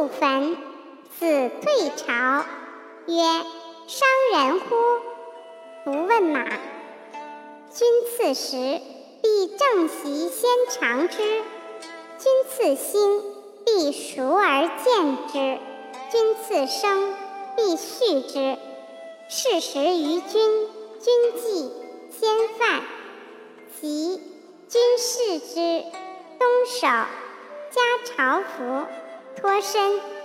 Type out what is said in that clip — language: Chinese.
宿坟，子退朝，曰：“伤人乎？不问马。”君次食，必正席先尝之；君次兴，必熟而见之；君次生，必续之。是食于君，君祭先饭，即君视之，东守，加朝服，脱身。